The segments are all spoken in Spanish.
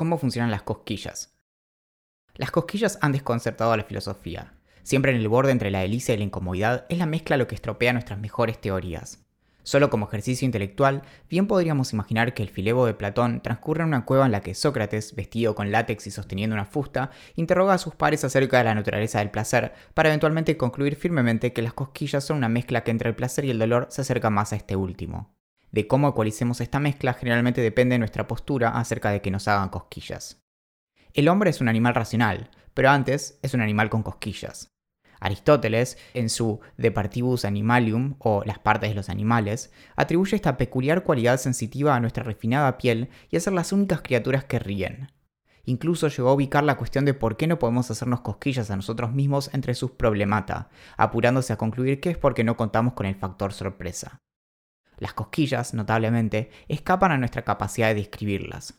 ¿Cómo funcionan las cosquillas? Las cosquillas han desconcertado a la filosofía. Siempre en el borde entre la delicia y la incomodidad es la mezcla lo que estropea nuestras mejores teorías. Solo como ejercicio intelectual, bien podríamos imaginar que el filebo de Platón transcurre en una cueva en la que Sócrates, vestido con látex y sosteniendo una fusta, interroga a sus pares acerca de la naturaleza del placer, para eventualmente concluir firmemente que las cosquillas son una mezcla que entre el placer y el dolor se acerca más a este último. De cómo ecualicemos esta mezcla generalmente depende de nuestra postura acerca de que nos hagan cosquillas. El hombre es un animal racional, pero antes es un animal con cosquillas. Aristóteles, en su De Partibus Animalium, o las partes de los animales, atribuye esta peculiar cualidad sensitiva a nuestra refinada piel y a ser las únicas criaturas que ríen. Incluso llegó a ubicar la cuestión de por qué no podemos hacernos cosquillas a nosotros mismos entre sus problemata, apurándose a concluir que es porque no contamos con el factor sorpresa. Las cosquillas, notablemente, escapan a nuestra capacidad de describirlas.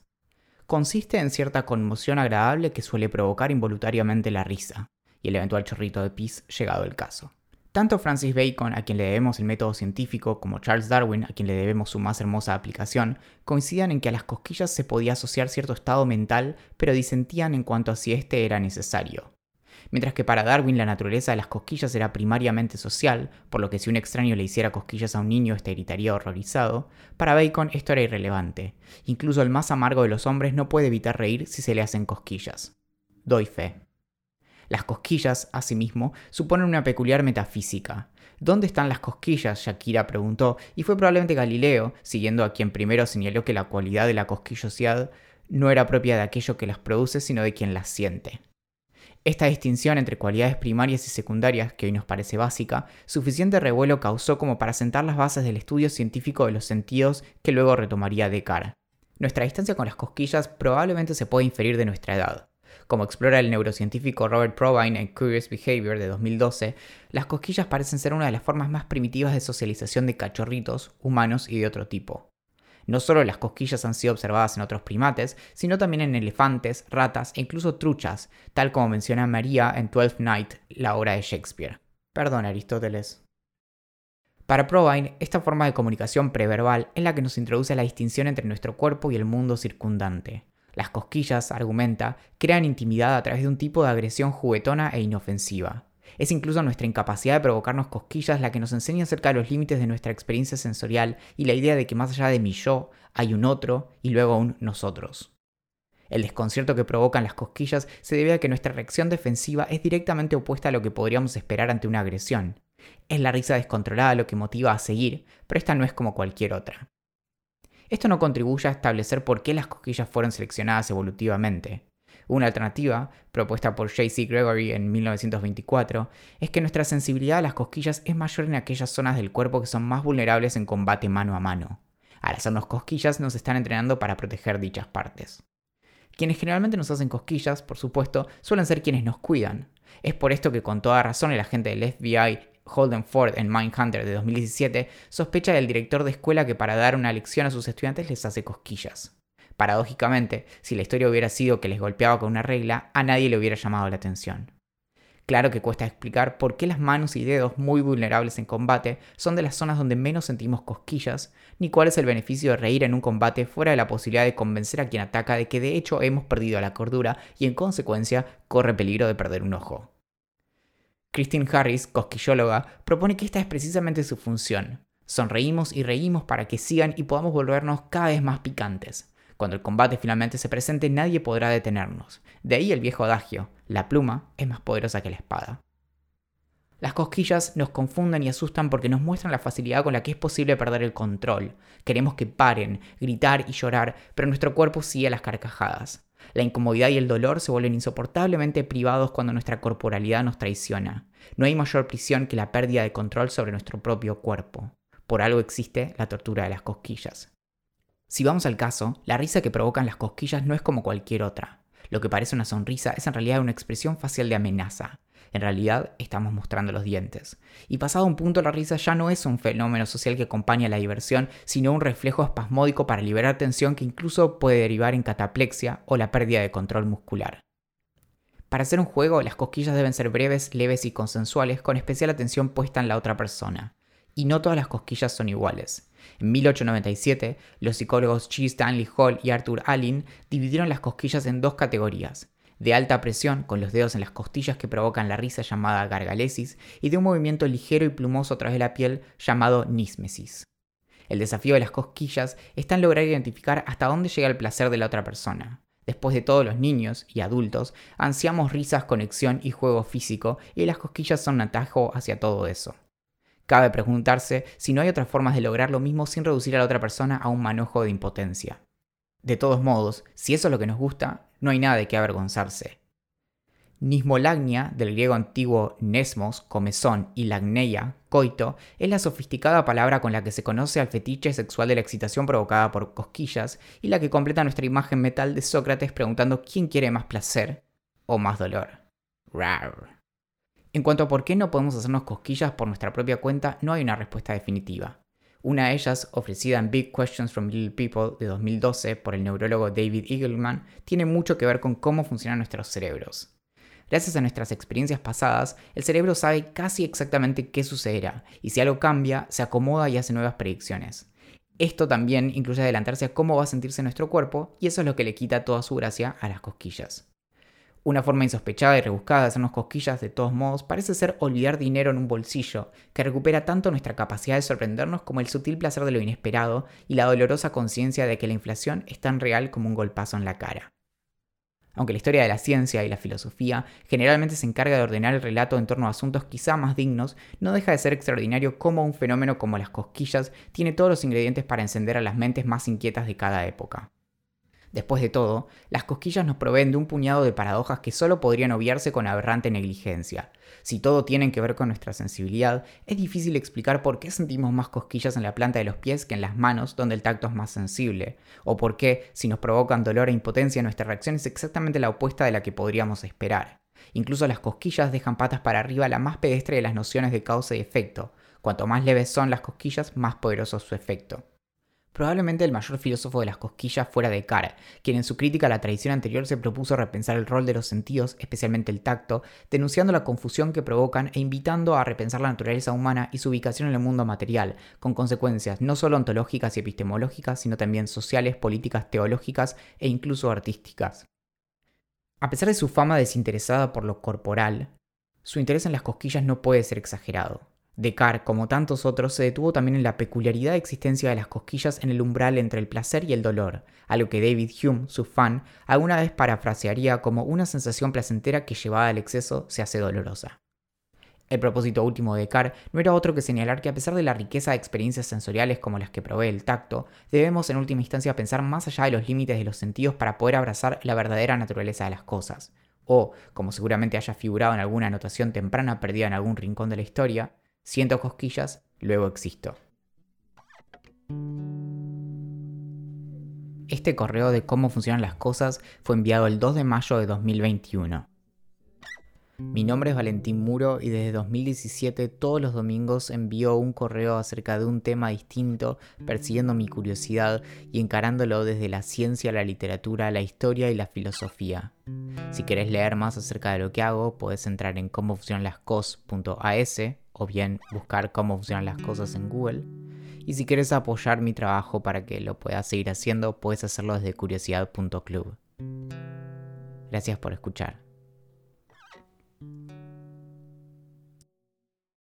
Consiste en cierta conmoción agradable que suele provocar involuntariamente la risa y el eventual chorrito de pis llegado el caso. Tanto Francis Bacon, a quien le debemos el método científico, como Charles Darwin, a quien le debemos su más hermosa aplicación, coinciden en que a las cosquillas se podía asociar cierto estado mental, pero disentían en cuanto a si este era necesario. Mientras que para Darwin la naturaleza de las cosquillas era primariamente social, por lo que si un extraño le hiciera cosquillas a un niño este gritaría horrorizado, para Bacon esto era irrelevante. Incluso el más amargo de los hombres no puede evitar reír si se le hacen cosquillas. Doy fe. Las cosquillas, asimismo, suponen una peculiar metafísica. ¿Dónde están las cosquillas? Shakira preguntó, y fue probablemente Galileo, siguiendo a quien primero señaló que la cualidad de la cosquillosidad no era propia de aquello que las produce, sino de quien las siente. Esta distinción entre cualidades primarias y secundarias, que hoy nos parece básica, suficiente revuelo causó como para sentar las bases del estudio científico de los sentidos que luego retomaría Descartes. Nuestra distancia con las cosquillas probablemente se puede inferir de nuestra edad. Como explora el neurocientífico Robert Provine en Curious Behavior de 2012, las cosquillas parecen ser una de las formas más primitivas de socialización de cachorritos, humanos y de otro tipo. No solo las cosquillas han sido observadas en otros primates, sino también en elefantes, ratas e incluso truchas, tal como menciona María en Twelfth Night, la obra de Shakespeare. Perdón, Aristóteles. Para Provine, esta forma de comunicación preverbal es la que nos introduce la distinción entre nuestro cuerpo y el mundo circundante. Las cosquillas, argumenta, crean intimidad a través de un tipo de agresión juguetona e inofensiva. Es incluso nuestra incapacidad de provocarnos cosquillas la que nos enseña acerca de los límites de nuestra experiencia sensorial y la idea de que más allá de mi yo hay un otro y luego un nosotros. El desconcierto que provocan las cosquillas se debe a que nuestra reacción defensiva es directamente opuesta a lo que podríamos esperar ante una agresión. Es la risa descontrolada lo que motiva a seguir, pero esta no es como cualquier otra. Esto no contribuye a establecer por qué las cosquillas fueron seleccionadas evolutivamente. Una alternativa, propuesta por J.C. Gregory en 1924, es que nuestra sensibilidad a las cosquillas es mayor en aquellas zonas del cuerpo que son más vulnerables en combate mano a mano. Al hacernos cosquillas nos están entrenando para proteger dichas partes. Quienes generalmente nos hacen cosquillas, por supuesto, suelen ser quienes nos cuidan. Es por esto que con toda razón el agente del FBI Holden Ford en Mindhunter de 2017 sospecha del director de escuela que para dar una lección a sus estudiantes les hace cosquillas. Paradójicamente, si la historia hubiera sido que les golpeaba con una regla, a nadie le hubiera llamado la atención. Claro que cuesta explicar por qué las manos y dedos muy vulnerables en combate son de las zonas donde menos sentimos cosquillas, ni cuál es el beneficio de reír en un combate fuera de la posibilidad de convencer a quien ataca de que de hecho hemos perdido la cordura y en consecuencia corre peligro de perder un ojo. Christine Harris, cosquillóloga, propone que esta es precisamente su función. Sonreímos y reímos para que sigan y podamos volvernos cada vez más picantes. Cuando el combate finalmente se presente nadie podrá detenernos. De ahí el viejo adagio, la pluma es más poderosa que la espada. Las cosquillas nos confunden y asustan porque nos muestran la facilidad con la que es posible perder el control. Queremos que paren, gritar y llorar, pero nuestro cuerpo sigue las carcajadas. La incomodidad y el dolor se vuelven insoportablemente privados cuando nuestra corporalidad nos traiciona. No hay mayor prisión que la pérdida de control sobre nuestro propio cuerpo. Por algo existe la tortura de las cosquillas. Si vamos al caso, la risa que provocan las cosquillas no es como cualquier otra. Lo que parece una sonrisa es en realidad una expresión facial de amenaza. En realidad estamos mostrando los dientes. Y pasado un punto la risa ya no es un fenómeno social que acompaña la diversión, sino un reflejo espasmódico para liberar tensión que incluso puede derivar en cataplexia o la pérdida de control muscular. Para hacer un juego, las cosquillas deben ser breves, leves y consensuales, con especial atención puesta en la otra persona. Y no todas las cosquillas son iguales. En 1897, los psicólogos G. Stanley Hall y Arthur Allin dividieron las cosquillas en dos categorías, de alta presión, con los dedos en las costillas que provocan la risa llamada gargalesis, y de un movimiento ligero y plumoso a través de la piel llamado nísmesis. El desafío de las cosquillas está en lograr identificar hasta dónde llega el placer de la otra persona. Después de todo, los niños y adultos ansiamos risas, conexión y juego físico, y las cosquillas son un atajo hacia todo eso. Cabe preguntarse si no hay otras formas de lograr lo mismo sin reducir a la otra persona a un manojo de impotencia. De todos modos, si eso es lo que nos gusta, no hay nada de qué avergonzarse. Nismolagnia, del griego antiguo nesmos, comezón, y lagneia, coito, es la sofisticada palabra con la que se conoce al fetiche sexual de la excitación provocada por cosquillas y la que completa nuestra imagen metal de Sócrates preguntando quién quiere más placer o más dolor. En cuanto a por qué no podemos hacernos cosquillas por nuestra propia cuenta, no hay una respuesta definitiva. Una de ellas, ofrecida en Big Questions from Little People de 2012 por el neurólogo David Eagleman, tiene mucho que ver con cómo funcionan nuestros cerebros. Gracias a nuestras experiencias pasadas, el cerebro sabe casi exactamente qué sucederá, y si algo cambia, se acomoda y hace nuevas predicciones. Esto también incluye adelantarse a cómo va a sentirse nuestro cuerpo, y eso es lo que le quita toda su gracia a las cosquillas. Una forma insospechada y rebuscada de hacernos cosquillas de todos modos parece ser olvidar dinero en un bolsillo, que recupera tanto nuestra capacidad de sorprendernos como el sutil placer de lo inesperado y la dolorosa conciencia de que la inflación es tan real como un golpazo en la cara. Aunque la historia de la ciencia y la filosofía generalmente se encarga de ordenar el relato en torno a asuntos quizá más dignos, no deja de ser extraordinario cómo un fenómeno como las cosquillas tiene todos los ingredientes para encender a las mentes más inquietas de cada época. Después de todo, las cosquillas nos proveen de un puñado de paradojas que solo podrían obviarse con aberrante negligencia. Si todo tiene que ver con nuestra sensibilidad, es difícil explicar por qué sentimos más cosquillas en la planta de los pies que en las manos, donde el tacto es más sensible, o por qué, si nos provocan dolor e impotencia, nuestra reacción es exactamente la opuesta de la que podríamos esperar. Incluso las cosquillas dejan patas para arriba la más pedestre de las nociones de causa y efecto. Cuanto más leves son las cosquillas, más poderoso es su efecto. Probablemente el mayor filósofo de las cosquillas fuera Descartes, quien en su crítica a la tradición anterior se propuso repensar el rol de los sentidos, especialmente el tacto, denunciando la confusión que provocan e invitando a repensar la naturaleza humana y su ubicación en el mundo material, con consecuencias no solo ontológicas y epistemológicas, sino también sociales, políticas, teológicas e incluso artísticas. A pesar de su fama desinteresada por lo corporal, su interés en las cosquillas no puede ser exagerado. Descartes, como tantos otros, se detuvo también en la peculiaridad de existencia de las cosquillas en el umbral entre el placer y el dolor, algo que David Hume, su fan, alguna vez parafrasearía como una sensación placentera que llevada al exceso se hace dolorosa. El propósito último de Descartes no era otro que señalar que a pesar de la riqueza de experiencias sensoriales como las que provee el tacto, debemos en última instancia pensar más allá de los límites de los sentidos para poder abrazar la verdadera naturaleza de las cosas. O, como seguramente haya figurado en alguna anotación temprana perdida en algún rincón de la historia, Siento cosquillas, luego existo. Este correo de cómo funcionan las cosas fue enviado el 2 de mayo de 2021. Mi nombre es Valentín Muro y desde 2017 todos los domingos envío un correo acerca de un tema distinto, persiguiendo mi curiosidad y encarándolo desde la ciencia, la literatura, la historia y la filosofía. Si querés leer más acerca de lo que hago, puedes entrar en cómo funcionan las cos.as o bien buscar cómo funcionan las cosas en Google. Y si quieres apoyar mi trabajo para que lo puedas seguir haciendo, puedes hacerlo desde curiosidad.club. Gracias por escuchar.